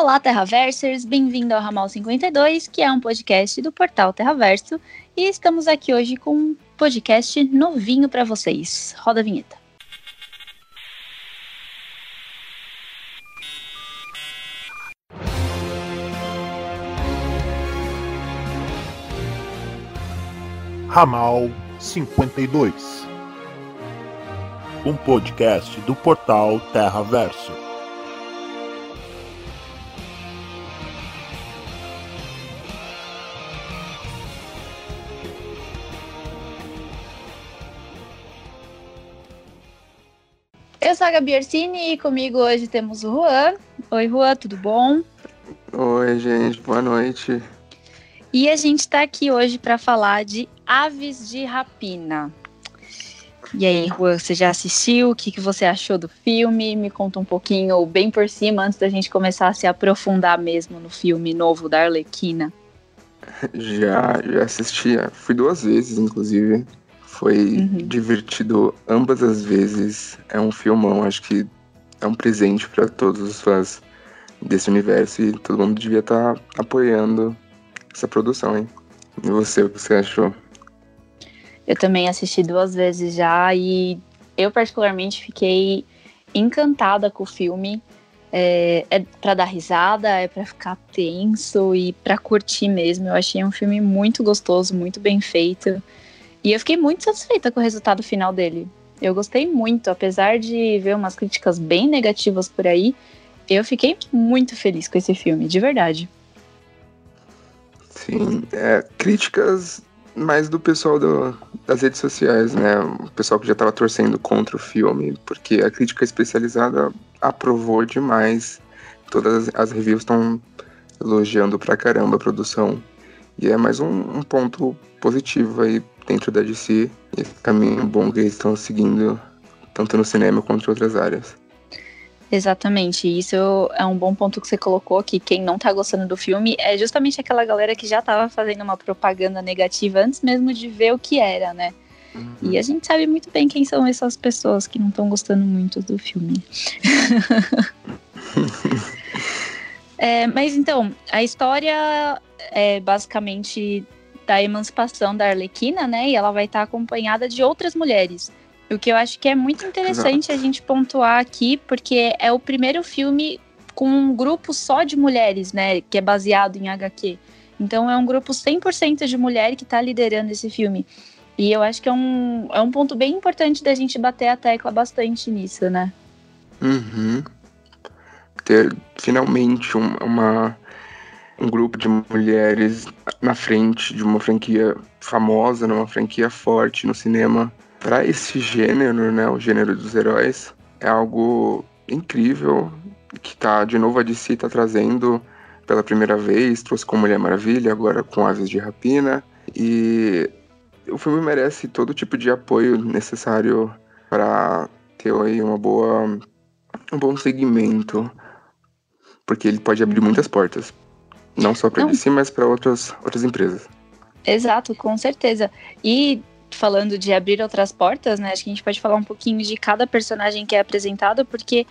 Olá, Terraversers! Bem-vindo ao Ramal 52, que é um podcast do portal Terraverso. E estamos aqui hoje com um podcast novinho para vocês. Roda a vinheta. Ramal 52 Um podcast do portal Terraverso. A Gabi Orsini e comigo hoje temos o Juan. Oi, Juan, tudo bom? Oi, gente, boa noite. E a gente está aqui hoje para falar de Aves de Rapina. E aí, Juan, você já assistiu? O que, que você achou do filme? Me conta um pouquinho, bem por cima, antes da gente começar a se aprofundar mesmo no filme novo da Arlequina. Já, já assisti, fui duas vezes, inclusive. Foi uhum. divertido ambas as vezes. É um filmão, acho que é um presente para todos os fãs desse universo e todo mundo devia estar tá apoiando essa produção, hein? E você, o que você achou? Eu também assisti duas vezes já e eu particularmente fiquei encantada com o filme. É, é para dar risada, é para ficar tenso e para curtir mesmo. Eu achei um filme muito gostoso, muito bem feito. E eu fiquei muito satisfeita com o resultado final dele. Eu gostei muito, apesar de ver umas críticas bem negativas por aí, eu fiquei muito feliz com esse filme, de verdade. Sim, é, críticas mais do pessoal do, das redes sociais, né? O pessoal que já estava torcendo contra o filme, porque a crítica especializada aprovou demais. Todas as reviews estão elogiando pra caramba a produção. E é mais um, um ponto positivo aí dentro da DC, esse caminho bom que eles estão seguindo, tanto no cinema quanto em outras áreas. Exatamente, isso é um bom ponto que você colocou, que quem não tá gostando do filme é justamente aquela galera que já tava fazendo uma propaganda negativa antes mesmo de ver o que era, né? Uhum. E a gente sabe muito bem quem são essas pessoas que não estão gostando muito do filme. é, mas então, a história é basicamente da emancipação da Arlequina, né? E ela vai estar acompanhada de outras mulheres. O que eu acho que é muito interessante Exato. a gente pontuar aqui, porque é o primeiro filme com um grupo só de mulheres, né? Que é baseado em HQ. Então é um grupo 100% de mulher que está liderando esse filme. E eu acho que é um, é um ponto bem importante da gente bater a tecla bastante nisso, né? Uhum. Ter finalmente um, uma um grupo de mulheres na frente de uma franquia famosa, numa franquia forte no cinema. Para esse gênero, né, o gênero dos heróis, é algo incrível que tá de novo a DC tá trazendo pela primeira vez, trouxe com Mulher Maravilha, agora com Aves de Rapina e o filme merece todo tipo de apoio necessário para ter aí uma boa um bom segmento, porque ele pode abrir muitas portas não só para DC, mas para outras, outras empresas. Exato, com certeza. E falando de abrir outras portas, né? Acho que a gente pode falar um pouquinho de cada personagem que é apresentado, porque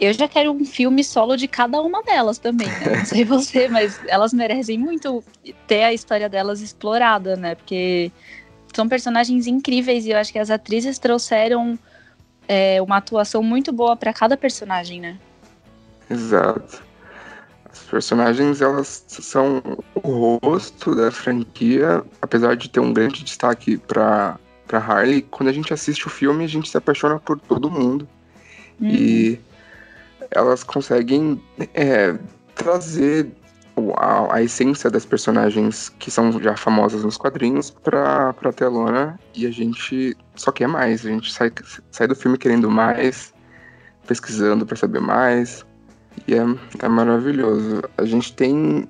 eu já quero um filme solo de cada uma delas também, né? Não sei você, mas elas merecem muito ter a história delas explorada, né? Porque são personagens incríveis e eu acho que as atrizes trouxeram é, uma atuação muito boa para cada personagem, né? Exato. Personagens, elas são o rosto da franquia, apesar de ter um grande destaque para para Harley. Quando a gente assiste o filme, a gente se apaixona por todo mundo. Uhum. E elas conseguem é, trazer a, a, essência das personagens que são já famosas nos quadrinhos pra, pra telona e a gente só quer mais. A gente sai, sai do filme querendo mais, pesquisando para saber mais. E é, é maravilhoso. A gente tem.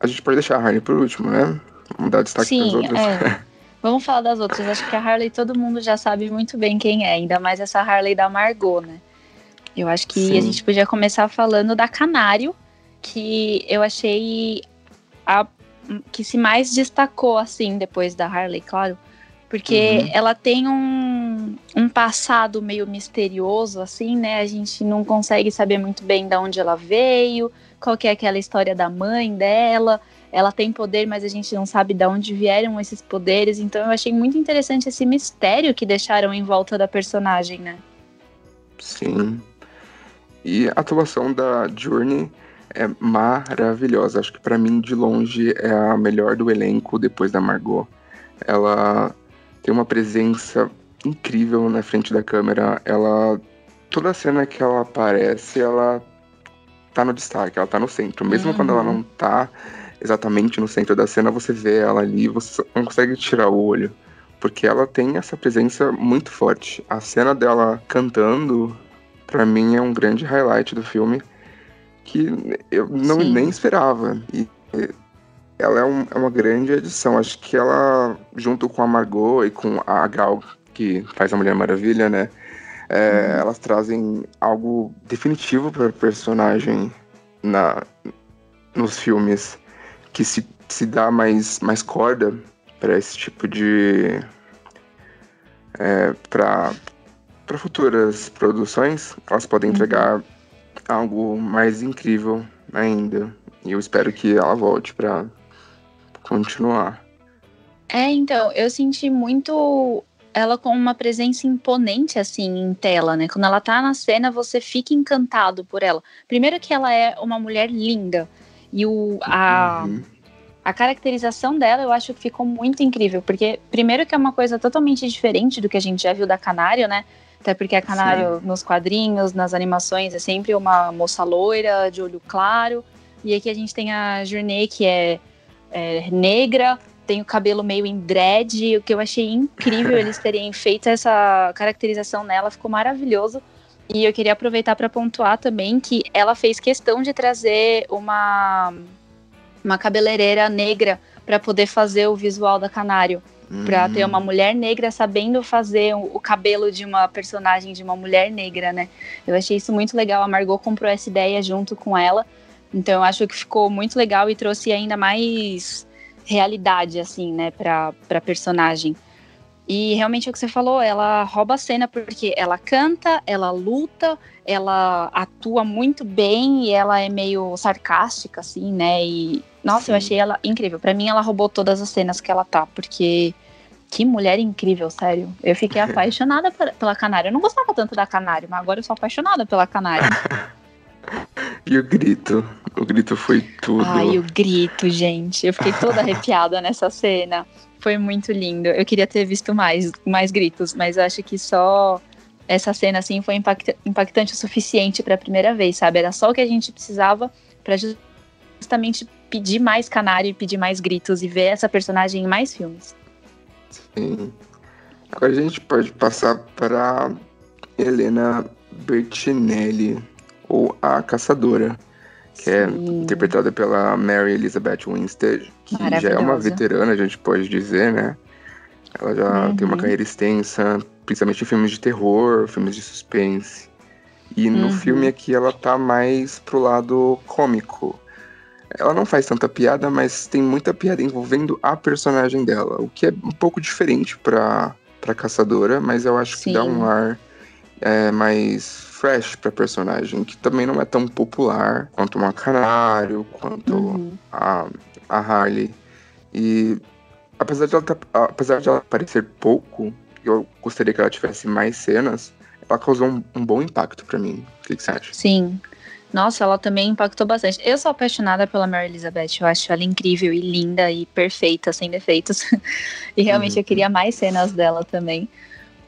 A gente pode deixar a Harley por último, né? Vamos dar destaque Sim, para as outras. É. Vamos falar das outras. Acho que a Harley todo mundo já sabe muito bem quem é, ainda mais essa Harley da Margot, né? Eu acho que Sim. a gente podia começar falando da Canário, que eu achei a que se mais destacou assim depois da Harley, claro, porque uhum. ela tem um, um passado meio misterioso, assim, né? A gente não consegue saber muito bem de onde ela veio, qual que é aquela história da mãe dela. Ela tem poder, mas a gente não sabe de onde vieram esses poderes. Então eu achei muito interessante esse mistério que deixaram em volta da personagem, né? Sim. E a atuação da Journey é maravilhosa. Acho que para mim, de longe, é a melhor do elenco depois da Margot. Ela tem uma presença incrível na frente da câmera. Ela. Toda cena que ela aparece, ela tá no destaque, ela tá no centro. Mesmo uhum. quando ela não tá exatamente no centro da cena, você vê ela ali, você não consegue tirar o olho. Porque ela tem essa presença muito forte. A cena dela cantando, para mim, é um grande highlight do filme que eu não Sim. nem esperava. E ela é, um, é, uma grande edição. Acho que ela, junto com a Margot e com a Gal, que faz a Mulher Maravilha, né? É, uhum. Elas trazem algo definitivo para personagem na, nos filmes que se, se dá mais, mais corda para esse tipo de. É, para futuras produções, elas podem uhum. entregar algo mais incrível ainda. E eu espero que ela volte para continuar. É, então, eu senti muito ela com uma presença imponente, assim, em tela, né? Quando ela tá na cena, você fica encantado por ela. Primeiro que ela é uma mulher linda. E o, a, uhum. a caracterização dela, eu acho que ficou muito incrível. Porque, primeiro que é uma coisa totalmente diferente do que a gente já viu da Canário, né? Até porque a Canário, Sim. nos quadrinhos, nas animações, é sempre uma moça loira, de olho claro. E aqui a gente tem a Journey, que é, é negra, tem o cabelo meio em dread, o que eu achei incrível eles terem feito essa caracterização nela, ficou maravilhoso. E eu queria aproveitar para pontuar também que ela fez questão de trazer uma, uma cabeleireira negra para poder fazer o visual da Canário. Hum. Pra ter uma mulher negra sabendo fazer o, o cabelo de uma personagem de uma mulher negra, né? Eu achei isso muito legal. A Margot comprou essa ideia junto com ela. Então eu acho que ficou muito legal e trouxe ainda mais realidade, assim, né, pra, pra personagem. E realmente é o que você falou, ela rouba a cena porque ela canta, ela luta, ela atua muito bem e ela é meio sarcástica, assim, né? E nossa, Sim. eu achei ela incrível. Para mim, ela roubou todas as cenas que ela tá, porque que mulher incrível, sério. Eu fiquei apaixonada pela Canária. Eu não gostava tanto da Canária, mas agora eu sou apaixonada pela Canária. e o grito? O grito foi tudo. Ai, o grito, gente. Eu fiquei toda arrepiada nessa cena. Foi muito lindo. Eu queria ter visto mais, mais gritos, mas acho que só essa cena assim foi impactante o suficiente para a primeira vez, sabe? Era só o que a gente precisava para justamente pedir mais canário e pedir mais gritos e ver essa personagem em mais filmes. Sim. Agora a gente pode passar para Helena Bertinelli, ou A Caçadora que é Sim. é interpretada pela Mary Elizabeth Winstead, que já é uma veterana, a gente pode dizer, né? Ela já uhum. tem uma carreira extensa, principalmente em filmes de terror, filmes de suspense. E no uhum. filme aqui ela tá mais pro lado cômico. Ela não faz tanta piada, mas tem muita piada envolvendo a personagem dela, o que é um pouco diferente pra, pra caçadora, mas eu acho Sim. que dá um ar é, mais fresh pra personagem, que também não é tão popular quanto uma Canário, quanto uhum. a, a Harley. E apesar de, ela, apesar de ela aparecer pouco, eu gostaria que ela tivesse mais cenas, ela causou um, um bom impacto para mim. O que, que, você acha? Sim. Nossa, ela também impactou bastante. Eu sou apaixonada pela Mary Elizabeth, eu acho ela incrível e linda e perfeita, sem defeitos. e realmente uhum. eu queria mais cenas dela também.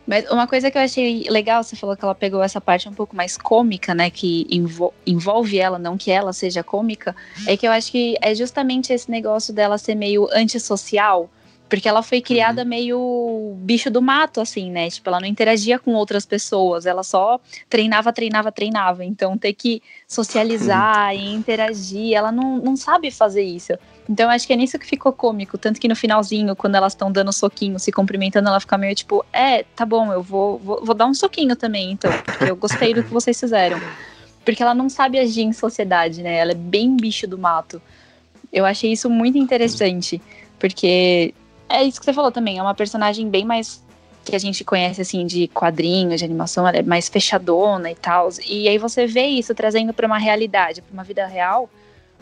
Mas uma coisa que eu achei legal, você falou que ela pegou essa parte um pouco mais cômica, né? Que envol envolve ela, não que ela seja cômica, é que eu acho que é justamente esse negócio dela ser meio antissocial. Porque ela foi criada uhum. meio bicho do mato, assim, né? Tipo, ela não interagia com outras pessoas, ela só treinava, treinava, treinava. Então, ter que socializar e interagir, ela não, não sabe fazer isso. Então, acho que é nisso que ficou cômico. Tanto que no finalzinho, quando elas estão dando soquinho, se cumprimentando, ela fica meio tipo: É, tá bom, eu vou, vou, vou dar um soquinho também, então, porque eu gostei do que vocês fizeram. Porque ela não sabe agir em sociedade, né? Ela é bem bicho do mato. Eu achei isso muito interessante, porque é isso que você falou também, é uma personagem bem mais que a gente conhece assim de quadrinhos, de animação, ela é mais fechadona e tal. E aí você vê isso trazendo para uma realidade, para uma vida real.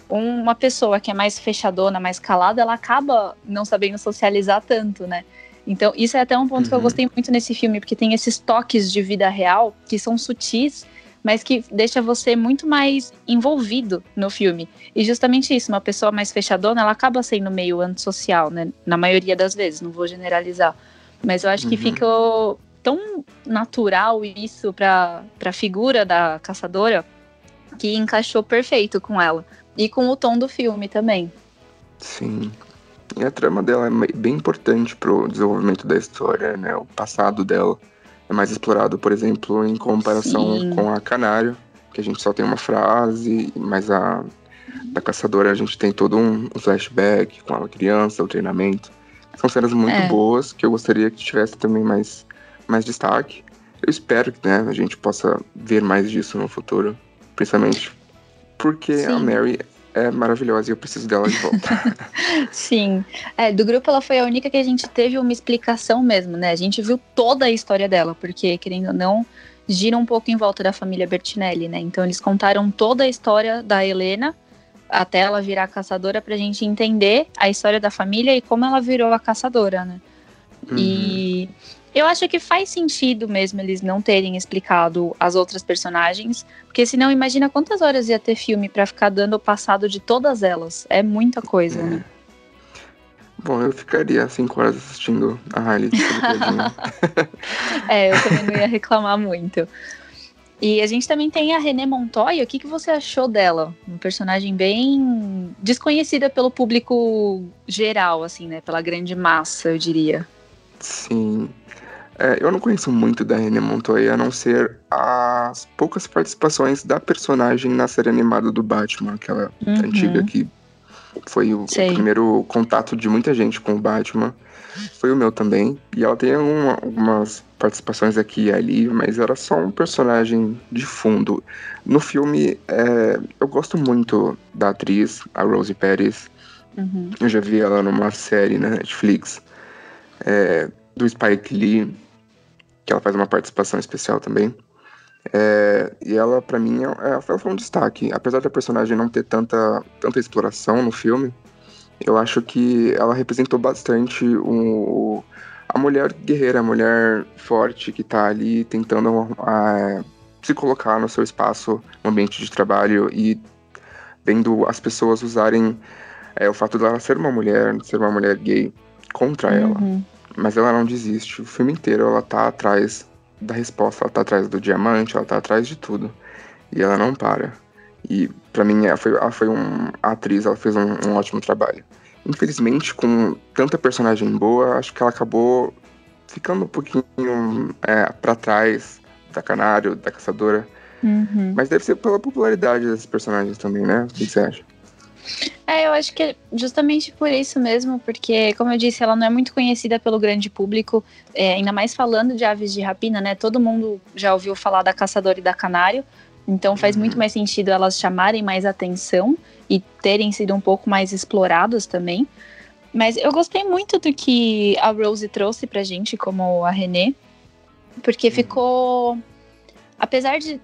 Uma pessoa que é mais fechadona, mais calada, ela acaba não sabendo socializar tanto, né? Então, isso é até um ponto uhum. que eu uhum. gostei muito nesse filme, porque tem esses toques de vida real que são sutis, mas que deixa você muito mais envolvido no filme. E justamente isso, uma pessoa mais fechadona, ela acaba sendo meio antissocial, né? Na maioria das vezes, não vou generalizar. Mas eu acho que uhum. ficou tão natural isso pra, pra figura da caçadora que encaixou perfeito com ela. E com o tom do filme também. Sim. E a trama dela é bem importante pro desenvolvimento da história, né? O passado dela é mais explorado, por exemplo, em comparação Sim. com a Canário, que a gente só tem uma frase, mas a da caçadora a gente tem todo um, flashback com a criança, o treinamento. São cenas muito é. boas que eu gostaria que tivesse também mais, mais destaque. Eu espero que né, a gente possa ver mais disso no futuro, principalmente porque Sim. a Mary é maravilhosa e eu preciso dela de volta. Sim. É, do grupo ela foi a única que a gente teve uma explicação mesmo, né? A gente viu toda a história dela, porque, querendo ou não, gira um pouco em volta da família Bertinelli, né? Então eles contaram toda a história da Helena até ela virar caçadora pra gente entender a história da família e como ela virou a caçadora, né? Uhum. E eu acho que faz sentido mesmo eles não terem explicado as outras personagens, porque senão imagina quantas horas ia ter filme para ficar dando o passado de todas elas. É muita coisa, é. né? Bom, eu ficaria cinco horas assistindo a Riley. é, eu também não ia reclamar muito. E a gente também tem a René Montoya. O que, que você achou dela? Uma personagem bem desconhecida pelo público geral, assim, né? Pela grande massa, eu diria. Sim. É, eu não conheço muito da René Montoya, a não ser as poucas participações da personagem na série animada do Batman, aquela uhum. antiga que foi o, primeiro contato de muita gente com o Batman. Foi o meu também. E ela tem uma, algumas participações aqui e ali, mas era só um personagem de fundo. No filme, é, eu gosto muito da atriz, a Rosie Pérez. Uhum. Eu já vi ela numa série na Netflix é, do Spike Lee, que ela faz uma participação especial também. É, e ela, para mim, é, ela foi um destaque. Apesar da personagem não ter tanta, tanta exploração no filme, eu acho que ela representou bastante o, a mulher guerreira, a mulher forte que tá ali tentando a, se colocar no seu espaço, no ambiente de trabalho e vendo as pessoas usarem é, o fato dela ser uma mulher, ser uma mulher gay contra uhum. ela. Mas ela não desiste. O filme inteiro ela tá atrás da resposta, ela tá atrás do diamante, ela tá atrás de tudo. E ela não para. E para mim ela foi, ela foi um, a atriz, ela fez um, um ótimo trabalho. Infelizmente, com tanta personagem boa, acho que ela acabou ficando um pouquinho é, para trás da Canário, da Caçadora. Uhum. Mas deve ser pela popularidade desses personagens também, né? O que você acha? É, eu acho que é justamente por isso mesmo, porque, como eu disse, ela não é muito conhecida pelo grande público, é, ainda mais falando de aves de rapina, né? Todo mundo já ouviu falar da caçadora e da canário, então faz uhum. muito mais sentido elas chamarem mais atenção e terem sido um pouco mais exploradas também. Mas eu gostei muito do que a Rose trouxe pra gente, como a René, porque uhum. ficou. Apesar de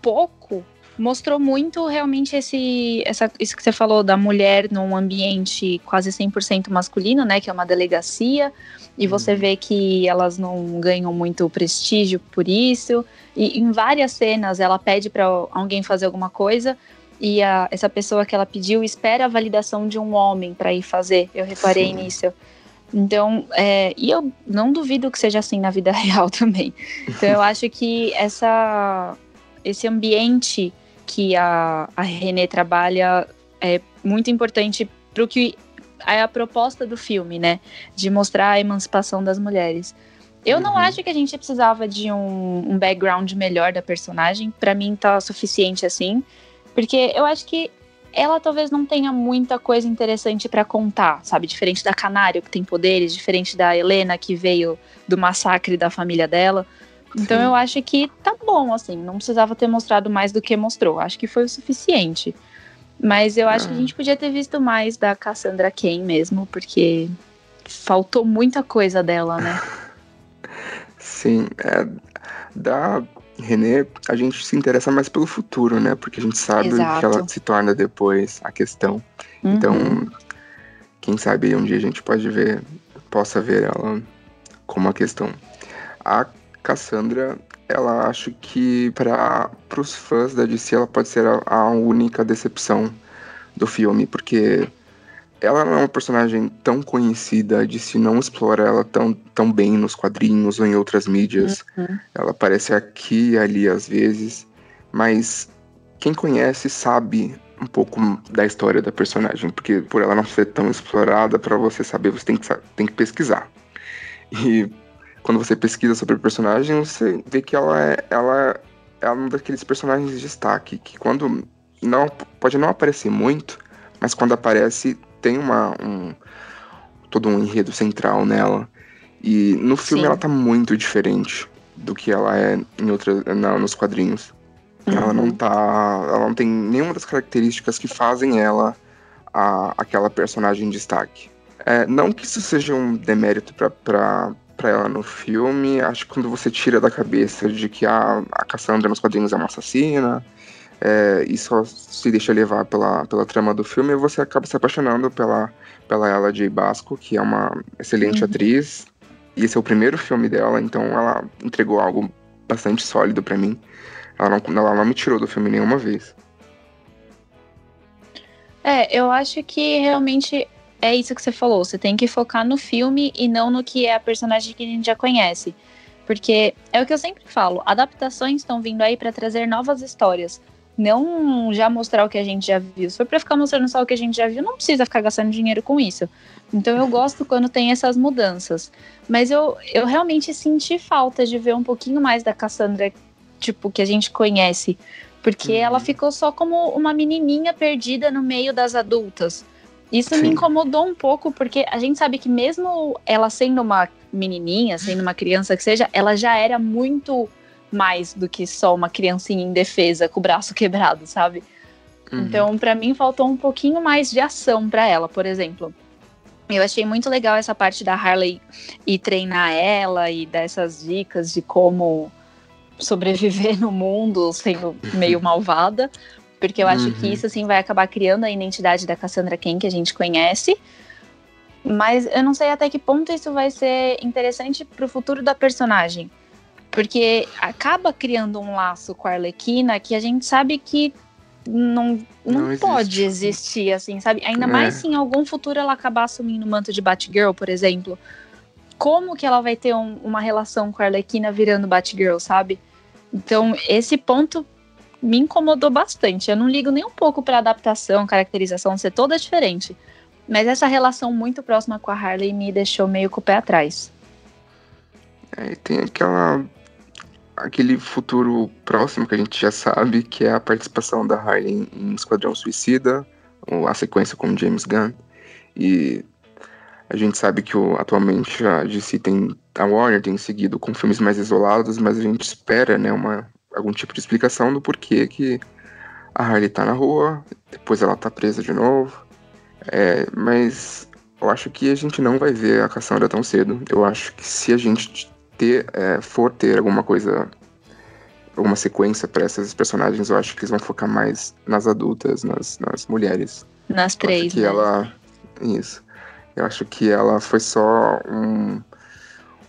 pouco, mostrou muito realmente esse, essa, isso que você falou da mulher num ambiente quase 100% masculino, né, que é uma delegacia, e você uhum. vê que elas não ganham muito prestígio por isso, e em várias cenas ela pede para alguém fazer alguma coisa, e a, essa pessoa que ela pediu espera a validação de um homem para ir fazer, eu reparei Sim. nisso. Então, é, e eu não duvido que seja assim na vida real também. Então, eu acho que essa, esse ambiente que a, a Renée trabalha é muito importante para o que é a proposta do filme, né? De mostrar a emancipação das mulheres. Eu uhum. não acho que a gente precisava de um, um background melhor da personagem. Para mim tá suficiente assim, porque eu acho que ela talvez não tenha muita coisa interessante para contar, sabe? Diferente da Canário que tem poderes, diferente da Helena que veio do massacre da família dela. Então Sim. eu acho que tá bom, assim, não precisava ter mostrado mais do que mostrou. Acho que foi o suficiente. Mas eu acho ah. que a ah. gente podia ter visto mais da Cassandra Cain mesmo, porque faltou muita coisa dela, né? Sim, é, da René, a gente se interessa mais pelo futuro, né? Porque a gente sabe o que ela se torna depois, a questão. Uhum. Então, quem sabe um dia a gente pode ver, possa ver ela como a questão. A Cassandra, ela acho que para os fãs da DC ela pode ser a, a única decepção do filme, porque ela não é uma personagem tão conhecida, de se não explora ela tão, tão bem nos quadrinhos ou em outras mídias. Uhum. Ela aparece aqui e ali às vezes, mas quem conhece sabe um pouco da história da personagem, porque por ela não ser tão explorada, para você saber, você tem que, tem que pesquisar. E quando você pesquisa sobre o personagem, você vê que ela é, ela é um daqueles personagens de destaque, que quando não pode não aparecer muito, mas quando aparece tem uma um, todo um enredo central nela. E no filme Sim. ela tá muito diferente do que ela é em outra, na, nos quadrinhos. Uhum. Ela não tá. Ela não tem nenhuma das características que fazem ela a, aquela personagem de destaque. É, não que isso seja um demérito para ela no filme, acho que quando você tira da cabeça de que a, a Cassandra nos quadrinhos é uma assassina, é, e só se deixa levar pela, pela trama do filme, você acaba se apaixonando pela, pela ela de Basco, que é uma excelente uhum. atriz. E esse é o primeiro filme dela, então ela entregou algo bastante sólido para mim. Ela não, ela não me tirou do filme nenhuma vez. É, eu acho que realmente é isso que você falou. Você tem que focar no filme e não no que é a personagem que a gente já conhece. Porque é o que eu sempre falo: adaptações estão vindo aí para trazer novas histórias não já mostrar o que a gente já viu. Se for pra ficar mostrando só o que a gente já viu, não precisa ficar gastando dinheiro com isso. Então eu gosto quando tem essas mudanças. Mas eu, eu realmente senti falta de ver um pouquinho mais da Cassandra, tipo, que a gente conhece. Porque uhum. ela ficou só como uma menininha perdida no meio das adultas. Isso Sim. me incomodou um pouco, porque a gente sabe que mesmo ela sendo uma menininha, sendo uma criança que seja, ela já era muito mais do que só uma criancinha indefesa com o braço quebrado, sabe? Uhum. Então, para mim, faltou um pouquinho mais de ação para ela, por exemplo. Eu achei muito legal essa parte da Harley e treinar ela e dar essas dicas de como sobreviver no mundo sendo meio malvada, porque eu acho uhum. que isso assim vai acabar criando a identidade da Cassandra Cain que a gente conhece. Mas eu não sei até que ponto isso vai ser interessante pro futuro da personagem. Porque acaba criando um laço com a Arlequina que a gente sabe que não, não, não pode existir, assim, sabe? Ainda é. mais se em algum futuro ela acabar assumindo o manto de Batgirl, por exemplo. Como que ela vai ter um, uma relação com a Arlequina virando Batgirl, sabe? Então, esse ponto me incomodou bastante. Eu não ligo nem um pouco pra adaptação, caracterização ser toda diferente. Mas essa relação muito próxima com a Harley me deixou meio com o pé atrás. É, tem aquela aquele futuro próximo que a gente já sabe, que é a participação da Harley em Esquadrão Suicida, ou a sequência com James Gunn. E a gente sabe que o, atualmente a DC tem. A Warner tem seguido com filmes mais isolados, mas a gente espera, né, uma, algum tipo de explicação do porquê que a Harley tá na rua, depois ela tá presa de novo. É, mas eu acho que a gente não vai ver a Cassandra tão cedo. Eu acho que se a gente ter, é, for ter alguma coisa, alguma sequência para essas personagens, eu acho que eles vão focar mais nas adultas, nas, nas mulheres. Nas três, que né? ela Isso. Eu acho que ela foi só um,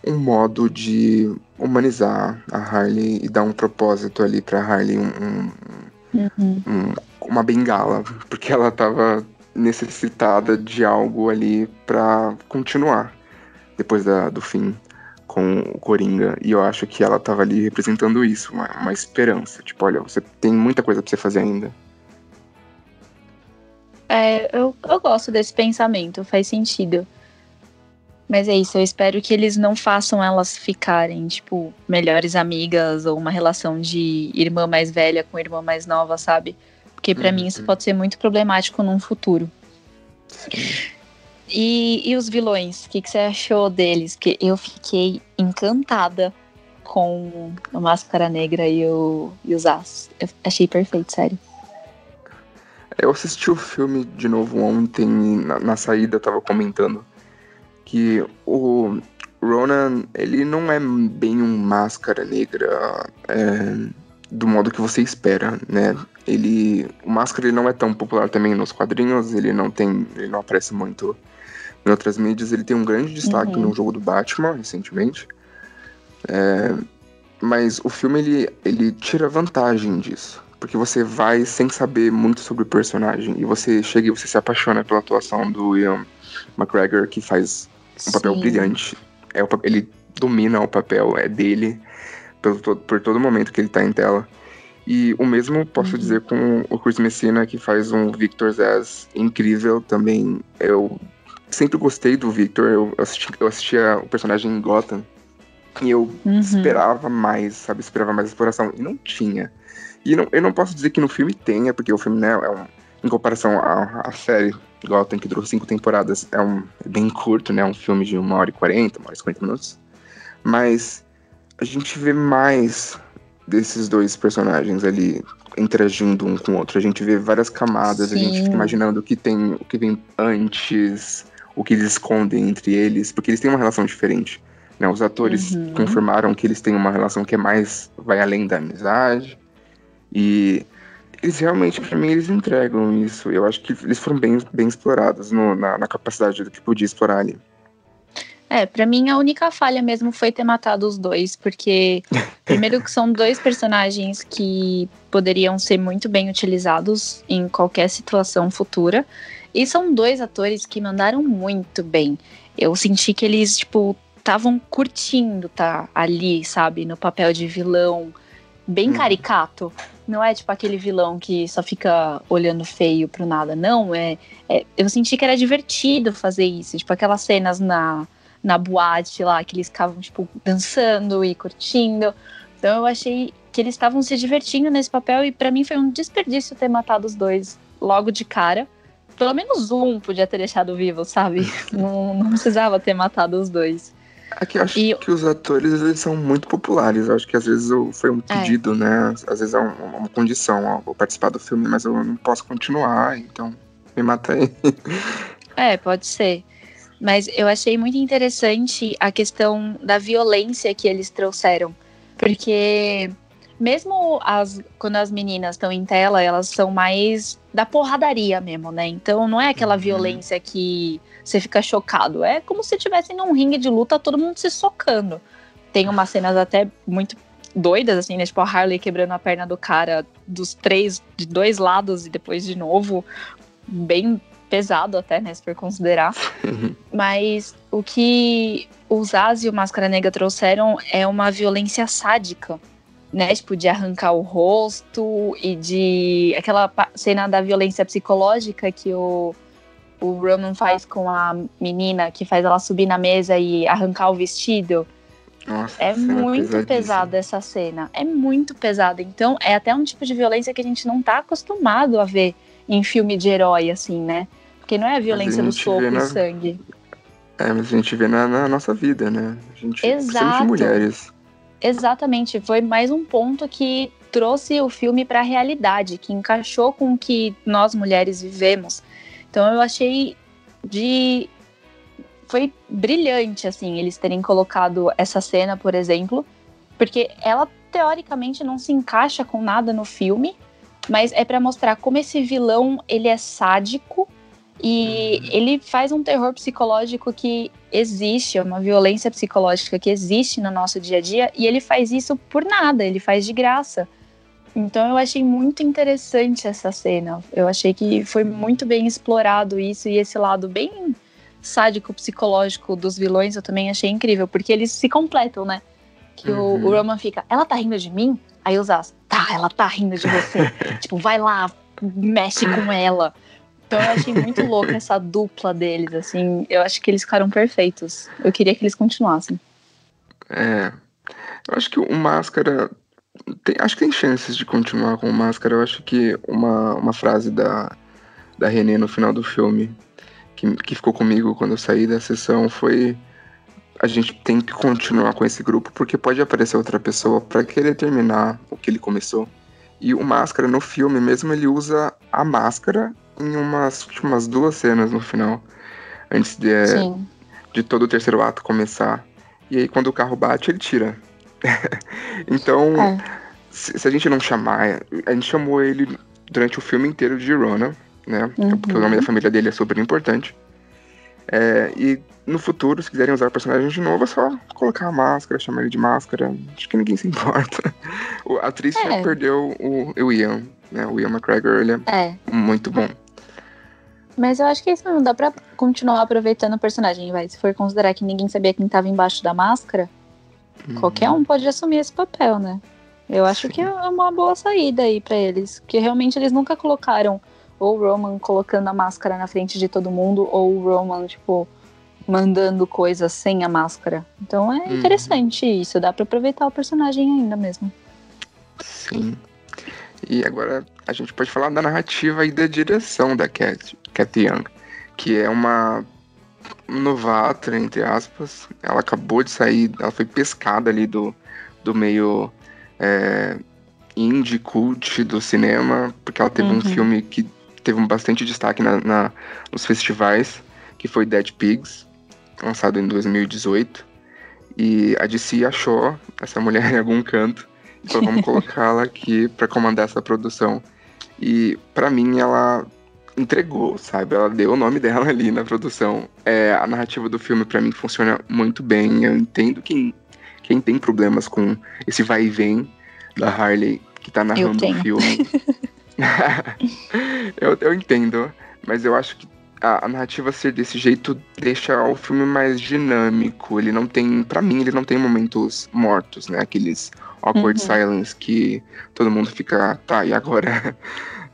um modo de humanizar a Harley e dar um propósito ali pra Harley, um, um, uhum. um, uma bengala, porque ela tava necessitada de algo ali para continuar depois da, do fim com o Coringa. E eu acho que ela tava ali representando isso, uma, uma esperança. Tipo, olha, você tem muita coisa pra você fazer ainda. É, eu, eu gosto desse pensamento, faz sentido. Mas é isso, eu espero que eles não façam elas ficarem, tipo, melhores amigas ou uma relação de irmã mais velha com irmã mais nova, sabe? Porque para uhum. mim isso pode ser muito problemático num futuro. Sim. E, e os vilões, o que, que você achou deles? Porque eu fiquei encantada com a Máscara Negra e, o, e os As. Eu achei perfeito, sério. Eu assisti o filme de novo ontem e na, na saída eu tava comentando que o Ronan, ele não é bem um máscara negra é, do modo que você espera, né? Ele, o máscara ele não é tão popular também nos quadrinhos, ele não tem, ele não aparece muito em outras mídias, ele tem um grande destaque uhum. no jogo do Batman recentemente. É, mas o filme ele, ele tira vantagem disso. Porque você vai sem saber muito sobre o personagem. E você chega e você se apaixona pela atuação do Ian McGregor, que faz um papel Sim. brilhante. É o, ele domina o papel, é dele por, todo, por todo momento que ele tá em tela. E o mesmo posso uhum. dizer com o Chris Messina, que faz um Victor Zaz incrível também. Eu sempre gostei do Victor, eu assisti, eu assistia o personagem em Gotham e eu uhum. esperava mais, sabe? Esperava mais exploração. E não tinha. E não, eu não posso dizer que no filme tenha, porque o filme, né, é um, em comparação à, à série Gotham, que durou cinco temporadas, é, um, é bem curto, né? Um filme de uma hora e quarenta, uma hora e cinquenta minutos. Mas a gente vê mais desses dois personagens ali interagindo um com o outro. A gente vê várias camadas, Sim. a gente fica imaginando o que tem, o que vem antes, o que eles escondem entre eles, porque eles têm uma relação diferente. Né? Os atores uhum. confirmaram que eles têm uma relação que é mais. vai além da amizade. E eles realmente, para mim, eles entregam isso. Eu acho que eles foram bem, bem explorados no, na, na capacidade do que podia explorar ali. É, para mim a única falha mesmo foi ter matado os dois, porque primeiro que são dois personagens que poderiam ser muito bem utilizados em qualquer situação futura, e são dois atores que mandaram muito bem. Eu senti que eles, tipo, estavam curtindo tá ali, sabe, no papel de vilão bem hum. caricato. Não é tipo aquele vilão que só fica olhando feio pro nada, não. É, é, eu senti que era divertido fazer isso. Tipo, aquelas cenas na, na boate lá, que eles ficavam, tipo, dançando e curtindo. Então eu achei que eles estavam se divertindo nesse papel e para mim foi um desperdício ter matado os dois logo de cara. Pelo menos um podia ter deixado vivo, sabe? não, não precisava ter matado os dois. Aqui é eu acho e... que os atores eles são muito populares. Eu acho que às vezes foi um é. pedido, é. né? Às vezes é uma, uma condição. Ó, vou participar do filme, mas eu não posso continuar, então me mata aí. É, pode ser. Mas eu achei muito interessante a questão da violência que eles trouxeram. Porque mesmo as, quando as meninas estão em tela, elas são mais da porradaria mesmo, né? Então não é aquela uhum. violência que você fica chocado. É como se estivesse num ringue de luta, todo mundo se socando. Tem umas cenas até muito doidas, assim, né? Tipo a Harley quebrando a perna do cara dos três, de dois lados e depois de novo. Bem pesado até, né? Se for considerar. Uhum. Mas o que os Zaz e o Máscara Negra trouxeram é uma violência sádica. Né, tipo, de arrancar o rosto e de. aquela cena da violência psicológica que o o Roman faz com a menina, que faz ela subir na mesa e arrancar o vestido. Nossa, é muito pesada essa cena. É muito pesada. Então, é até um tipo de violência que a gente não tá acostumado a ver em filme de herói, assim, né? Porque não é a violência a do soco e na... sangue. É, mas a gente vê na, na nossa vida, né? A gente Exato. de mulheres. Exatamente. Foi mais um ponto que trouxe o filme para a realidade, que encaixou com o que nós mulheres vivemos. Então eu achei de foi brilhante assim eles terem colocado essa cena, por exemplo, porque ela teoricamente não se encaixa com nada no filme, mas é para mostrar como esse vilão ele é sádico e uhum. ele faz um terror psicológico que existe, uma violência psicológica que existe no nosso dia a dia e ele faz isso por nada, ele faz de graça. Então eu achei muito interessante essa cena. Eu achei que foi muito bem explorado isso e esse lado bem sádico psicológico dos vilões eu também achei incrível, porque eles se completam, né? Que uhum. o, o, Roman fica, ela tá rindo de mim? Aí os As, tá, ela tá rindo de você. tipo, vai lá, mexe com ela. Então eu achei muito louca essa dupla deles, assim. Eu acho que eles ficaram perfeitos. Eu queria que eles continuassem. É. Eu acho que o Máscara tem, acho que tem chances de continuar com Máscara. Eu acho que uma, uma frase da, da René no final do filme, que, que ficou comigo quando eu saí da sessão, foi: a gente tem que continuar com esse grupo, porque pode aparecer outra pessoa para querer terminar o que ele começou. E o Máscara no filme mesmo, ele usa a máscara em umas, umas duas cenas no final. Antes de, de todo o terceiro ato começar. E aí quando o carro bate, ele tira. então, é. se, se, a gente não chamar, a gente chamou ele durante o filme inteiro de Rona, né? Uhum. Porque o nome da família dele é super importante. É, e no futuro, se quiserem usar o personagem de novo, é só colocar a máscara, chamar ele de máscara. Acho que ninguém se importa. A atriz é. já perdeu o, o Ian, né? O Ian McGregor, ele é, é, muito bom. Mas eu acho que isso não dá pra continuar aproveitando o personagem, vai. Se for considerar que ninguém sabia quem tava embaixo da máscara, uhum. qualquer um pode assumir esse papel, né? Eu acho Sim. que é uma boa saída aí para eles. Porque realmente eles nunca colocaram ou o Roman colocando a máscara na frente de todo mundo, ou o Roman, tipo, mandando coisas sem a máscara. Então é uhum. interessante isso, dá para aproveitar o personagem ainda mesmo. Sim. E agora a gente pode falar da narrativa e da direção da Cat, Cat Young, que é uma novata, entre aspas. Ela acabou de sair, ela foi pescada ali do, do meio é, indie cult do cinema, porque ela teve uhum. um filme que teve um bastante destaque na, na, nos festivais, que foi Dead Pigs, lançado em 2018. E a DC achou essa mulher em algum canto e falou, vamos colocá-la aqui para comandar essa produção. E para mim ela entregou, sabe? Ela deu o nome dela ali na produção. É, a narrativa do filme para mim funciona muito bem. Eu entendo quem, quem tem problemas com esse vai e vem da Harley que tá narrando o filme. eu, eu entendo, mas eu acho que a, a, narrativa ser desse jeito deixa o filme mais dinâmico. Ele não tem, para mim, ele não tem momentos mortos, né? Aqueles awkward uhum. silence que todo mundo fica, tá, e agora?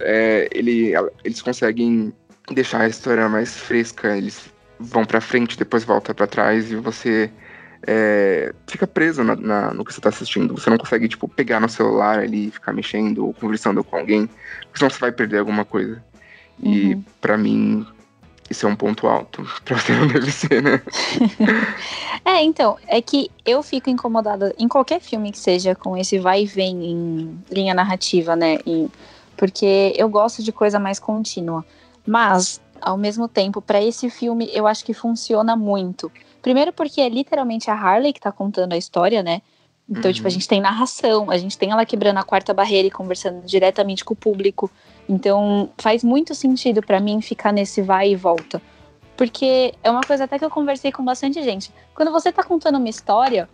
É, ele, eles conseguem deixar a história mais fresca. Eles vão para frente, depois volta para trás e você é, fica preso na, na, no que você tá assistindo. Você não consegue, tipo, pegar no celular ali e ficar mexendo ou conversando com alguém, porque senão você vai perder alguma coisa. E uhum. para mim, isso é um ponto alto. Pra você não deve ser, né? é, então, é que eu fico incomodada em qualquer filme que seja com esse vai e vem em linha narrativa, né? Em, porque eu gosto de coisa mais contínua. Mas, ao mesmo tempo, para esse filme, eu acho que funciona muito. Primeiro porque é literalmente a Harley que tá contando a história, né? Então, uhum. tipo, a uhum. gente tem narração, a gente tem ela quebrando a quarta barreira e conversando diretamente com o público. Então, faz muito sentido para mim ficar nesse vai e volta. Porque é uma coisa até que eu conversei com bastante gente. Quando você tá contando uma história,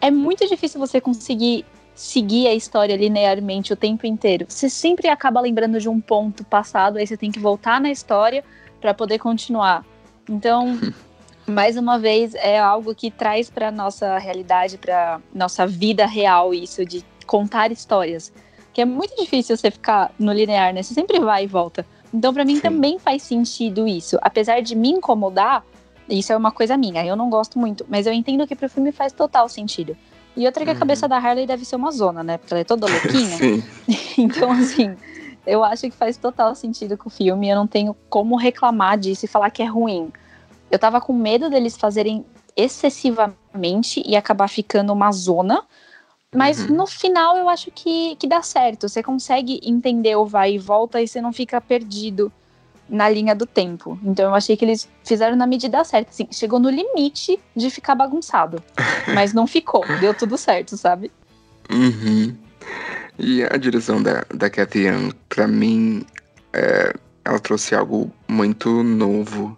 é muito difícil você conseguir seguir a história linearmente o tempo inteiro. Você sempre acaba lembrando de um ponto passado, aí você tem que voltar na história para poder continuar. Então, mais uma vez, é algo que traz para nossa realidade, para nossa vida real, isso de contar histórias. Que é muito difícil você ficar no linear, né? Você sempre vai e volta. Então, para mim, Sim. também faz sentido isso. Apesar de me incomodar, isso é uma coisa minha, eu não gosto muito, mas eu entendo que pro filme faz total sentido. E outra que a uhum. cabeça da Harley deve ser uma zona, né? Porque ela é toda louquinha. Sim. então, assim, eu acho que faz total sentido com o filme. Eu não tenho como reclamar disso e falar que é ruim. Eu tava com medo deles fazerem excessivamente e acabar ficando uma zona. Mas uhum. no final eu acho que, que dá certo. Você consegue entender o vai e volta e você não fica perdido na linha do tempo. Então eu achei que eles fizeram na medida certa. Assim, chegou no limite de ficar bagunçado. mas não ficou. Deu tudo certo, sabe? Uhum. E a direção da, da Cathy Young, pra mim, é, ela trouxe algo muito novo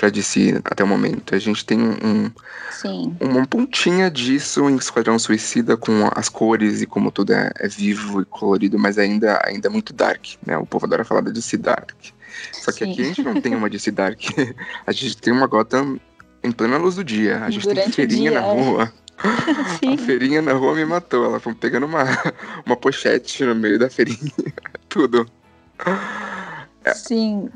pra DC até o momento. A gente tem um, Sim. uma pontinha disso em Esquadrão Suicida com as cores e como tudo é, é, vivo e colorido, mas ainda, ainda é muito dark, né? O povo adora falar da DC Dark. Só que Sim. aqui a gente não tem uma DC Dark. a gente tem uma Gotham em plena luz do dia. A gente Durante tem feirinha dia, na é. rua. Sim. A feirinha na rua me matou. Ela foi pegando uma, uma pochete no meio da feirinha. Tudo. É. Sim.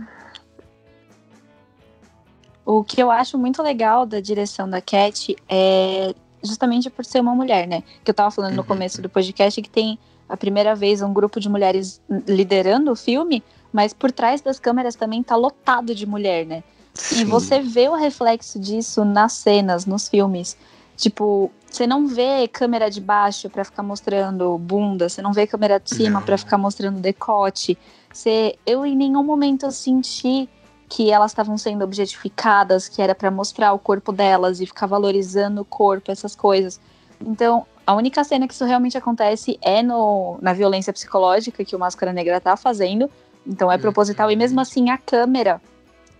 O que eu acho muito legal da direção da Cat é justamente por ser uma mulher, né? Que eu tava falando no uhum. começo do podcast que tem a primeira vez um grupo de mulheres liderando o filme, mas por trás das câmeras também tá lotado de mulher, né? Sim. E você vê o reflexo disso nas cenas, nos filmes. Tipo, você não vê câmera de baixo para ficar mostrando bunda, você não vê câmera de cima para ficar mostrando decote. Você, eu em nenhum momento senti que elas estavam sendo objetificadas, que era para mostrar o corpo delas e ficar valorizando o corpo, essas coisas. Então, a única cena que isso realmente acontece é no, na violência psicológica que o Máscara Negra tá fazendo. Então é proposital. E mesmo assim, a câmera,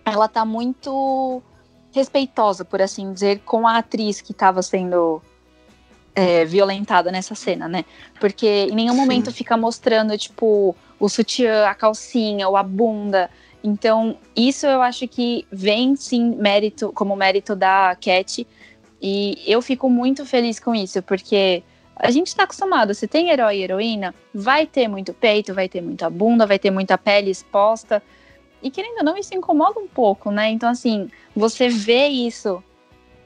ela tá muito respeitosa, por assim dizer, com a atriz que estava sendo é, violentada nessa cena, né? Porque em nenhum Sim. momento fica mostrando, tipo, o sutiã, a calcinha ou a bunda. Então, isso eu acho que vem sim mérito, como mérito da Cat. E eu fico muito feliz com isso, porque a gente está acostumado, se tem herói e heroína, vai ter muito peito, vai ter muita bunda, vai ter muita pele exposta. E querendo ou não, isso incomoda um pouco, né? Então, assim, você vê isso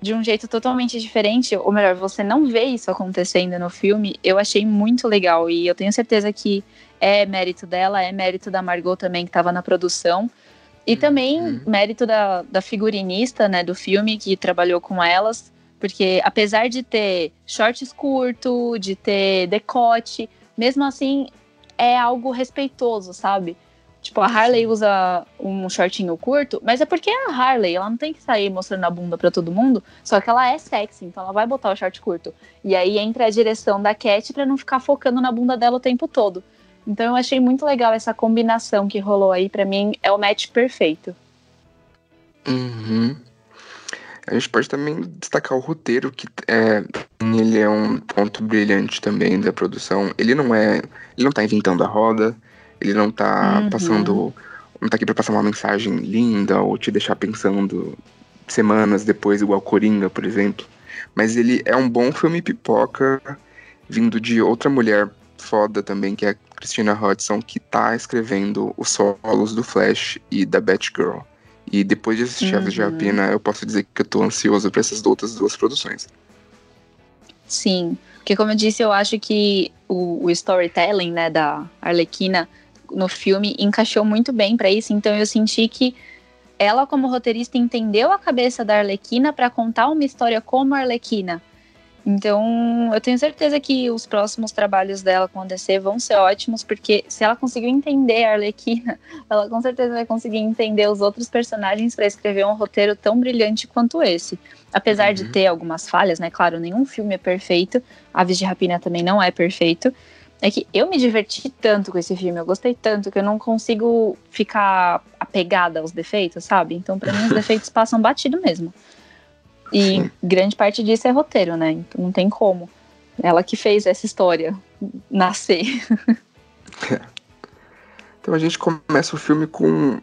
de um jeito totalmente diferente, ou melhor, você não vê isso acontecendo no filme, eu achei muito legal. E eu tenho certeza que é mérito dela, é mérito da Margot também, que estava na produção. E também uhum. mérito da, da figurinista, né, do filme, que trabalhou com elas. Porque apesar de ter shorts curto, de ter decote, mesmo assim é algo respeitoso, sabe? Tipo, a Harley usa um shortinho curto, mas é porque é a Harley, ela não tem que sair mostrando a bunda para todo mundo, só que ela é sexy, então ela vai botar o short curto. E aí entra a direção da Cat para não ficar focando na bunda dela o tempo todo. Então eu achei muito legal essa combinação que rolou aí, para mim é o match perfeito. Uhum. A gente pode também destacar o roteiro, que é, ele é um ponto brilhante também da produção. Ele não é. Ele não tá inventando a roda, ele não tá uhum. passando. Não tá aqui pra passar uma mensagem linda ou te deixar pensando semanas depois, igual Coringa, por exemplo. Mas ele é um bom filme pipoca, vindo de outra mulher foda também, que é a Christina Hodson, que tá escrevendo os solos do Flash e da Batgirl. E depois de assistir uhum. Aves de Rapina, eu posso dizer que eu tô ansioso para essas outras duas produções. Sim, porque como eu disse, eu acho que o, o storytelling, né, da Arlequina no filme encaixou muito bem para isso, então eu senti que ela como roteirista entendeu a cabeça da Arlequina para contar uma história como a Arlequina. Então, eu tenho certeza que os próximos trabalhos dela com a DC vão ser ótimos, porque se ela conseguiu entender a Arlequina, ela com certeza vai conseguir entender os outros personagens para escrever um roteiro tão brilhante quanto esse. Apesar uhum. de ter algumas falhas, né? Claro, nenhum filme é perfeito, Aves de Rapina também não é perfeito. É que eu me diverti tanto com esse filme, eu gostei tanto que eu não consigo ficar apegada aos defeitos, sabe? Então, para mim, os defeitos passam batido mesmo. E Sim. grande parte disso é roteiro, né? Então não tem como. Ela que fez essa história nascer. É. Então a gente começa o filme com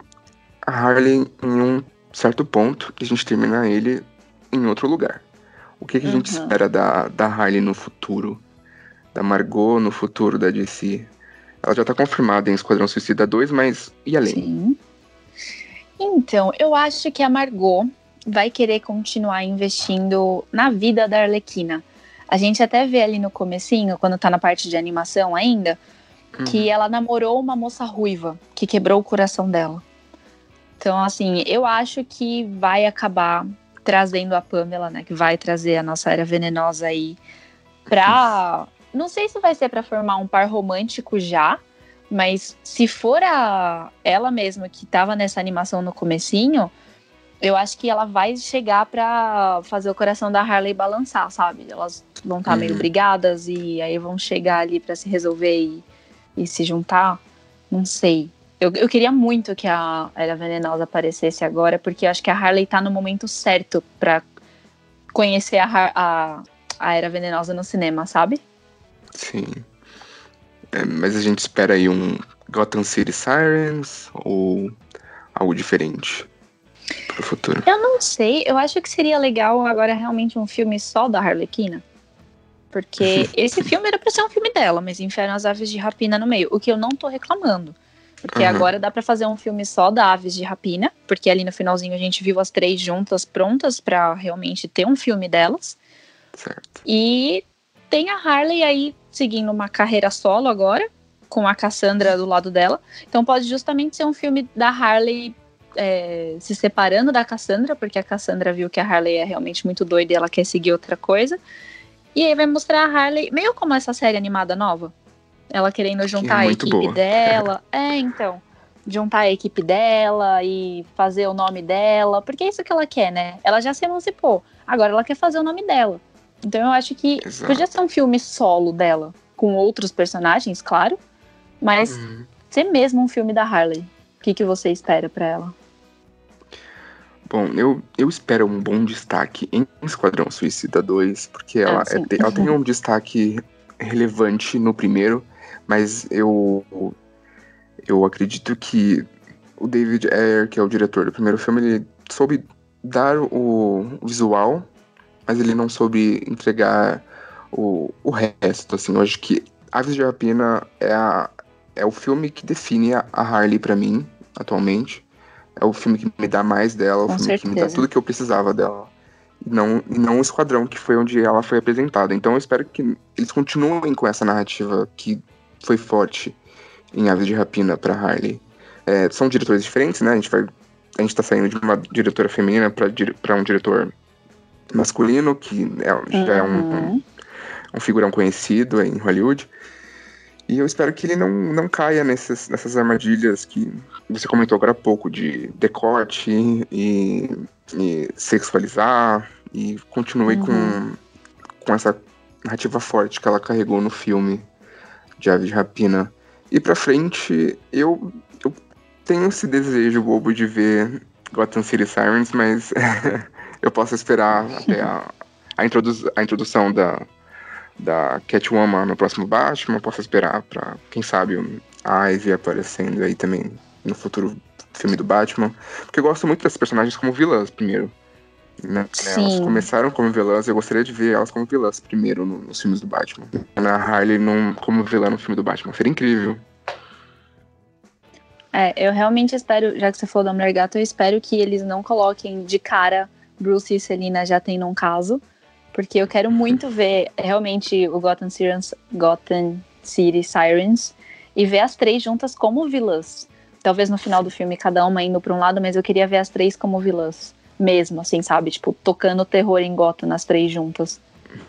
a Harley em um certo ponto e a gente termina ele em outro lugar. O que, que a gente uhum. espera da, da Harley no futuro? Da Margot no futuro da DC? Ela já tá confirmada em Esquadrão Suicida 2, mas e além? Sim. Então, eu acho que a Margot vai querer continuar investindo na vida da Arlequina. A gente até vê ali no comecinho, quando tá na parte de animação ainda, uhum. que ela namorou uma moça ruiva, que quebrou o coração dela. Então, assim, eu acho que vai acabar trazendo a Pamela, né? Que vai trazer a nossa era venenosa aí pra. Não sei se vai ser para formar um par romântico já, mas se for a ela mesma que tava nessa animação no comecinho, eu acho que ela vai chegar para fazer o coração da Harley balançar, sabe? Elas vão estar tá uhum. meio brigadas e aí vão chegar ali para se resolver e, e, se juntar. Não sei. Eu, eu queria muito que a Era Venenosa aparecesse agora, porque eu acho que a Harley tá no momento certo para conhecer a, a, a Era Venenosa no cinema, sabe? Sim. É, mas a gente espera aí um Gotham City Sirens ou algo diferente? Pro futuro? Eu não sei, eu acho que seria legal agora realmente um filme só da Harlequina. Porque esse filme era pra ser um filme dela, mas enfiaram as aves de rapina no meio, o que eu não tô reclamando. Porque uhum. agora dá para fazer um filme só da Aves de Rapina, porque ali no finalzinho a gente viu as três juntas prontas para realmente ter um filme delas. Certo. E tem a Harley aí seguindo uma carreira solo agora, com a Cassandra do lado dela. Então pode justamente ser um filme da Harley é, se separando da Cassandra, porque a Cassandra viu que a Harley é realmente muito doida e ela quer seguir outra coisa. E aí vai mostrar a Harley, meio como essa série animada nova. Ela querendo juntar é a equipe boa. dela. É. é, então. juntar a equipe dela e fazer o nome dela, porque é isso que ela quer, né? Ela já se emancipou, agora ela quer fazer o nome dela. Então eu acho que Exato. podia ser um filme solo dela, com outros personagens, claro, mas uhum. ser mesmo um filme da Harley. O que, que você espera para ela? Bom, eu, eu espero um bom destaque em Esquadrão Suicida 2, porque ela, ah, é, ela tem um destaque relevante no primeiro, mas eu eu acredito que o David Ayer, que é o diretor do primeiro filme, ele soube dar o visual, mas ele não soube entregar o, o resto, assim. Eu acho que Aves de Rapina é, a, é o filme que define a Harley para mim, atualmente. É o filme que me dá mais dela, o Com filme certeza. que me dá tudo que eu precisava dela. E não, e não o Esquadrão, que foi onde ela foi apresentada. Então eu espero que eles continuem com essa narrativa que foi forte em Aves de Rapina para Harley. É, são diretores diferentes, né? A gente vai a gente tá saindo de uma diretora feminina para um diretor masculino, que é, já é um, um, uhum. um, figurão conhecido em Hollywood. E eu espero que ele não, não caia nessas, nessas armadilhas que você comentou agora há pouco, de decote e, e sexualizar, e continue uhum. com, com essa narrativa forte que ela carregou no filme de Aves de Rapina. E pra frente, eu, eu tenho esse desejo bobo de ver Gotham City Sirens, mas eu posso esperar até a, a, introdu a introdução da, da Catwoman no próximo Batman, posso esperar pra, quem sabe, a Ivy aparecendo aí também no futuro filme do Batman. Porque eu gosto muito dessas personagens como vilãs, primeiro. Né? Elas começaram como vilãs, eu gostaria de ver elas como vilãs primeiro no, nos filmes do Batman. Na Harley num, como vilã no filme do Batman, seria incrível. É, eu realmente espero, já que você falou da Mulher Gato, eu espero que eles não coloquem de cara Bruce e Selina já tendo um caso, porque eu quero muito ver realmente o Gotham, Sirens, Gotham City Sirens e ver as três juntas como vilãs. Talvez no final do filme cada uma indo para um lado, mas eu queria ver as três como vilãs mesmo, assim, sabe? Tipo, tocando terror em Gotham nas três juntas.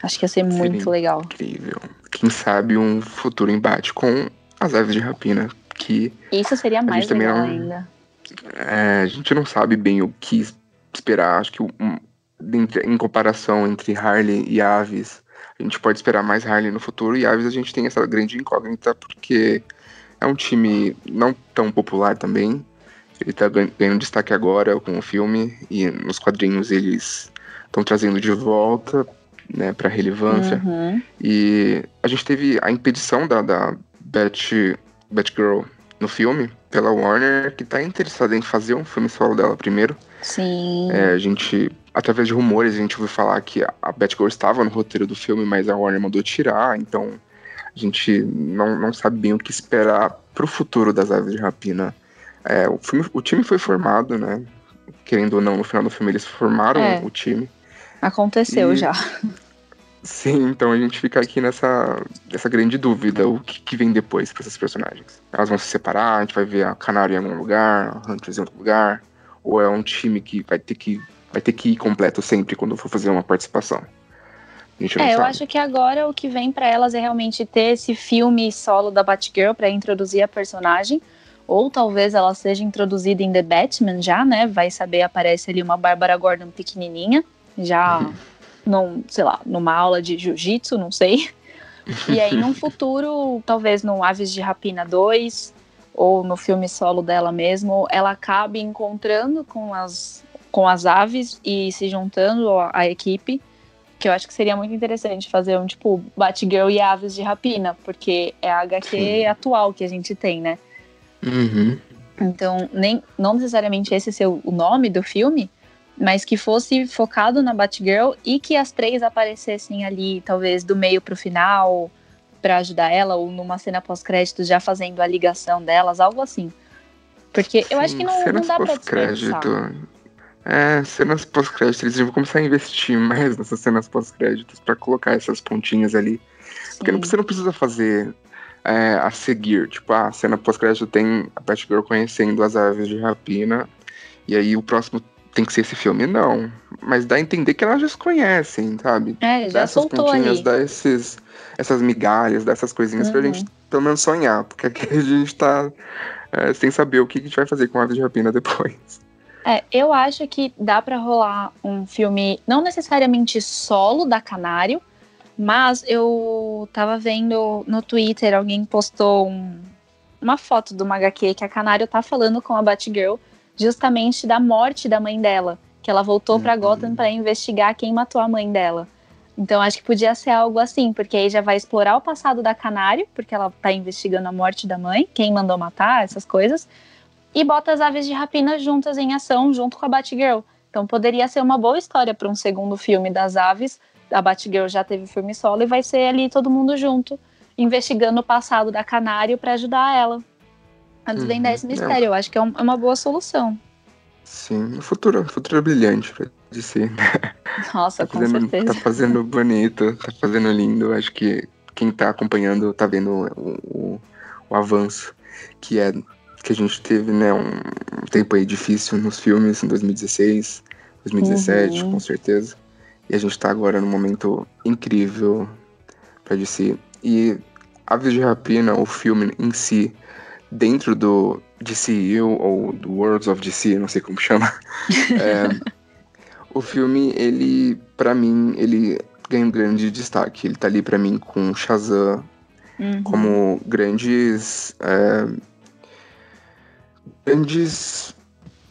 Acho que ia ser Seria muito legal. Incrível. Quem sabe um futuro embate com as aves de rapina. Que Isso seria mais legal não, ainda. É, a gente não sabe bem o que esperar. Acho que um, em comparação entre Harley e Aves, a gente pode esperar mais Harley no futuro. E Aves a gente tem essa grande incógnita porque é um time não tão popular também. Ele tá ganhando destaque agora com o filme e nos quadrinhos eles estão trazendo de volta, né, para relevância. Uhum. E a gente teve a impedição da, da Bat, Batgirl no filme pela Warner, que tá interessada em fazer um filme solo dela primeiro. Sim. É, a gente, através de rumores, a gente ouviu falar que a Batgirl estava no roteiro do filme, mas a Warner mandou tirar, então a gente não, não sabe bem o que esperar pro futuro das Aves de Rapina. É, o, filme, o time foi formado, né? Querendo ou não, no final do filme eles formaram é, o time. Aconteceu e... já. Sim, então a gente fica aqui nessa, nessa grande dúvida, o que, que vem depois para essas personagens. Elas vão se separar, a gente vai ver a Canário em algum lugar, a Huntress em outro lugar, ou é um time que vai ter que, vai ter que ir completo sempre quando for fazer uma participação. é, sabe. eu acho que agora o que vem para elas é realmente ter esse filme solo da Batgirl para introduzir a personagem, ou talvez ela seja introduzida em The Batman já, né? Vai saber, aparece ali uma Bárbara Gordon pequenininha, já, uhum. num, sei lá, numa aula de jiu-jitsu, não sei. E aí, num futuro, talvez no Aves de Rapina 2, ou no filme solo dela mesmo, ela acabe encontrando com as, com as aves e se juntando à, equipe, que eu acho que seria muito interessante fazer um tipo Batgirl e Aves de Rapina, porque é a HQ Sim. atual que a gente tem, né? Uhum. Então, nem, não necessariamente esse ser o nome do filme, mas que fosse focado na Batgirl e que as três aparecessem ali, talvez do meio pro final, para ajudar ela, ou numa cena pós-créditos já fazendo a ligação delas, algo assim. Porque eu Sim, acho que não, não dá pra dispensar. É, cenas pós-créditos, eles vão começar a investir mais nessas cenas pós-créditos para colocar essas pontinhas ali. Sim. Porque você não precisa fazer é, a seguir. Tipo, a cena pós-crédito tem a Batgirl conhecendo as aves de rapina. E aí o próximo tem que ser esse filme. Não. Mas dá a entender que elas já se conhecem, sabe? É, já dá essas pontinhas, ali. dá esses, essas migalhas, dessas coisinhas uhum. pra gente pelo menos sonhar. Porque aqui a gente tá é, sem saber o que a gente vai fazer com Aves de Rapina depois. É, eu acho que dá para rolar um filme, não necessariamente solo da Canário, mas eu tava vendo no Twitter, alguém postou um, uma foto do HQ que a Canário tá falando com a Batgirl justamente da morte da mãe dela, que ela voltou uhum. para Gotham para investigar quem matou a mãe dela. Então acho que podia ser algo assim, porque aí já vai explorar o passado da Canário, porque ela tá investigando a morte da mãe, quem mandou matar, essas coisas e bota as aves de rapina juntas em ação junto com a Batgirl. Então poderia ser uma boa história para um segundo filme das aves. A Batgirl já teve filme solo e vai ser ali todo mundo junto, investigando o passado da Canário para ajudar ela a desvendar uhum. esse mistério. É. Eu acho que é, um, é, uma boa solução. Sim, o futuro, o futuro é brilhante pra DC. Nossa, tá com fazendo, certeza. Tá fazendo bonito, tá fazendo lindo. Acho que quem tá acompanhando tá vendo o, o, o avanço que é que a gente teve, né, um tempo aí difícil nos filmes em 2016, 2017, uhum. com certeza. E a gente tá agora num momento incrível pra DC. E Aves de Rapina, o filme em si, dentro do DCU ou do Worlds of DC, não sei como chama. é, o filme, ele, para mim, ele ganha um grande destaque. Ele tá ali para mim com Shazam uhum. como grandes é, grandes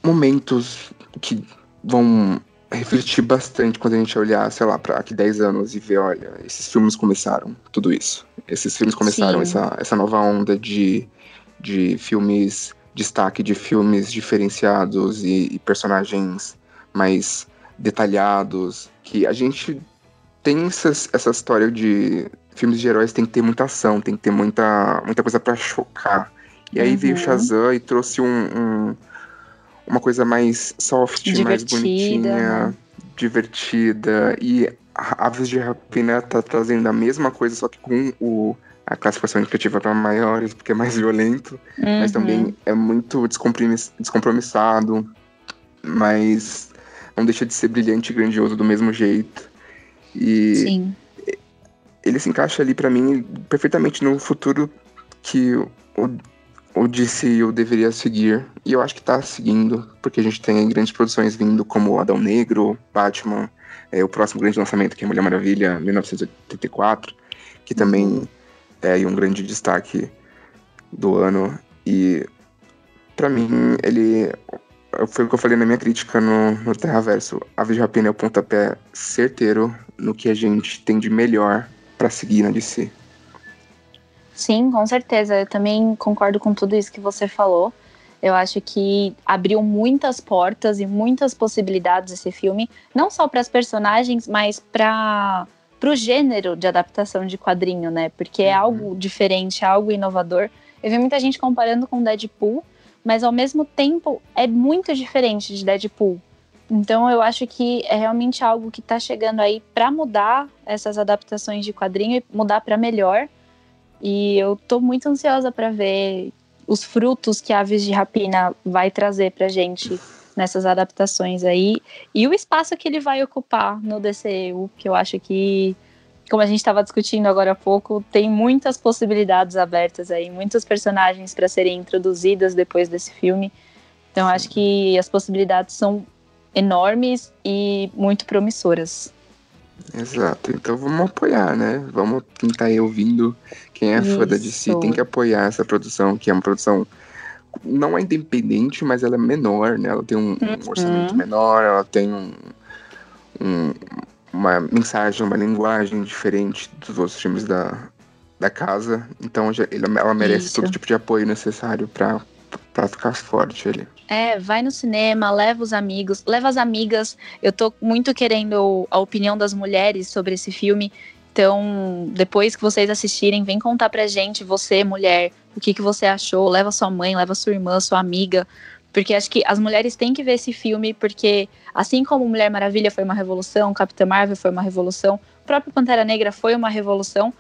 momentos que vão refletir bastante quando a gente olhar, sei lá, para aqui 10 anos e ver, olha, esses filmes começaram tudo isso. Esses filmes começaram essa, essa nova onda de, de filmes, destaque de filmes diferenciados e, e personagens mais detalhados, que a gente tem essas, essa história de filmes de heróis tem que ter muita ação, tem que ter muita, muita coisa para chocar. E aí uhum. veio Shazam e trouxe um, um, uma coisa mais soft, divertida. mais bonitinha, divertida. E Aves de Rapina tá trazendo a mesma coisa, só que com o, a classificação indicativa para maiores, porque é mais violento, uhum. mas também é muito descompromissado, mas não deixa de ser brilhante e grandioso do mesmo jeito. E Sim. ele se encaixa ali para mim perfeitamente no futuro que o o DCU deveria seguir, e eu acho que tá seguindo, porque a gente tem grandes produções vindo como Adão Negro, Batman, é, o próximo grande lançamento que é Mulher Maravilha, 1984, que também é um grande destaque do ano, e para mim ele foi o que eu falei na minha crítica no, no Terraverso. A Rapina é o pontapé certeiro no que a gente tem de melhor para seguir na DC. Sim, com certeza. Eu também concordo com tudo isso que você falou. Eu acho que abriu muitas portas e muitas possibilidades esse filme, não só para as personagens, mas para o gênero de adaptação de quadrinho, né? Porque é uhum. algo diferente, é algo inovador. Eu vi muita gente comparando com Deadpool, mas ao mesmo tempo é muito diferente de Deadpool. Então eu acho que é realmente algo que está chegando aí para mudar essas adaptações de quadrinho e mudar para melhor. E eu tô muito ansiosa para ver os frutos que Aves de Rapina vai trazer pra gente nessas adaptações aí e o espaço que ele vai ocupar no DCU, que eu acho que como a gente estava discutindo agora há pouco, tem muitas possibilidades abertas aí, muitos personagens para serem introduzidas depois desse filme. Então acho que as possibilidades são enormes e muito promissoras. Exato, então vamos apoiar, né? Vamos quem tá aí ouvindo, quem é Isso. fã da DC tem que apoiar essa produção, que é uma produção não é independente, mas ela é menor, né? Ela tem um, uhum. orçamento menor, ela tem um, um, uma mensagem, uma linguagem diferente dos outros filmes da, da casa. Então ela merece Isso. todo tipo de apoio necessário para pra ficar forte ali. É, vai no cinema, leva os amigos, leva as amigas. Eu tô muito querendo a opinião das mulheres sobre esse filme. Então, depois que vocês assistirem, vem contar pra gente, você, mulher, o que, que você achou. Leva sua mãe, leva sua irmã, sua amiga. Porque acho que as mulheres têm que ver esse filme, porque assim como Mulher Maravilha foi uma revolução, Capitã Marvel foi uma revolução, o próprio Pantera Negra foi uma revolução,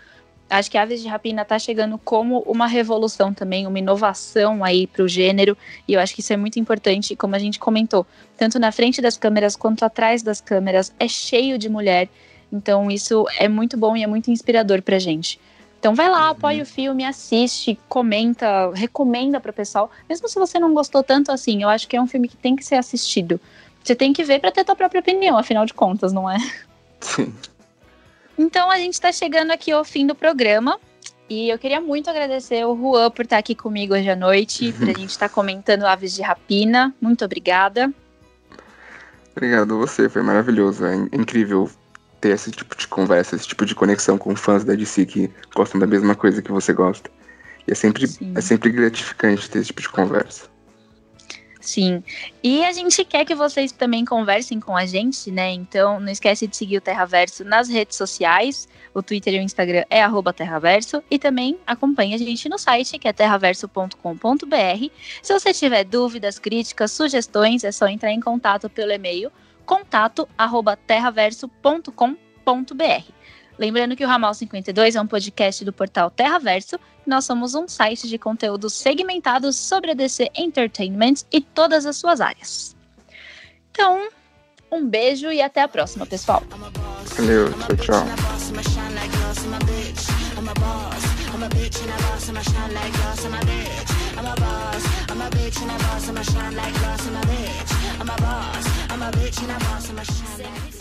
Acho que Aves de Rapina está chegando como uma revolução também, uma inovação aí para o gênero, e eu acho que isso é muito importante, como a gente comentou, tanto na frente das câmeras quanto atrás das câmeras, é cheio de mulher, então isso é muito bom e é muito inspirador para gente. Então vai lá, apoia o filme, assiste, comenta, recomenda para o pessoal. Mesmo se você não gostou tanto assim, eu acho que é um filme que tem que ser assistido. Você tem que ver para ter tua própria opinião, afinal de contas, não é? Sim. Então a gente está chegando aqui ao fim do programa. E eu queria muito agradecer o Juan por estar aqui comigo hoje à noite, para a gente estar comentando Aves de Rapina. Muito obrigada. Obrigado a você, foi maravilhoso. É incrível ter esse tipo de conversa, esse tipo de conexão com fãs da DC que gostam da mesma coisa que você gosta. E é sempre, é sempre gratificante ter esse tipo de conversa. Sim. E a gente quer que vocês também conversem com a gente, né? Então, não esquece de seguir o Terraverso nas redes sociais. O Twitter e o Instagram é Terraverso. E também acompanhe a gente no site, que é terraverso.com.br. Se você tiver dúvidas, críticas, sugestões, é só entrar em contato pelo e-mail contato@terraverso.com.br. Lembrando que o Ramal 52 é um podcast do portal Terraverso. Nós somos um site de conteúdos segmentados sobre a DC Entertainment e todas as suas áreas. Então, um beijo e até a próxima, pessoal. Valeu, tchau, tchau. I'm a bitch and I boss, and I shine like glass, I'm a bitch. I'm a boss, I'm a bitch and I boss, and I shine like glass, I'm a bitch. I'm a boss, I'm a bitch and I boss, and I shine like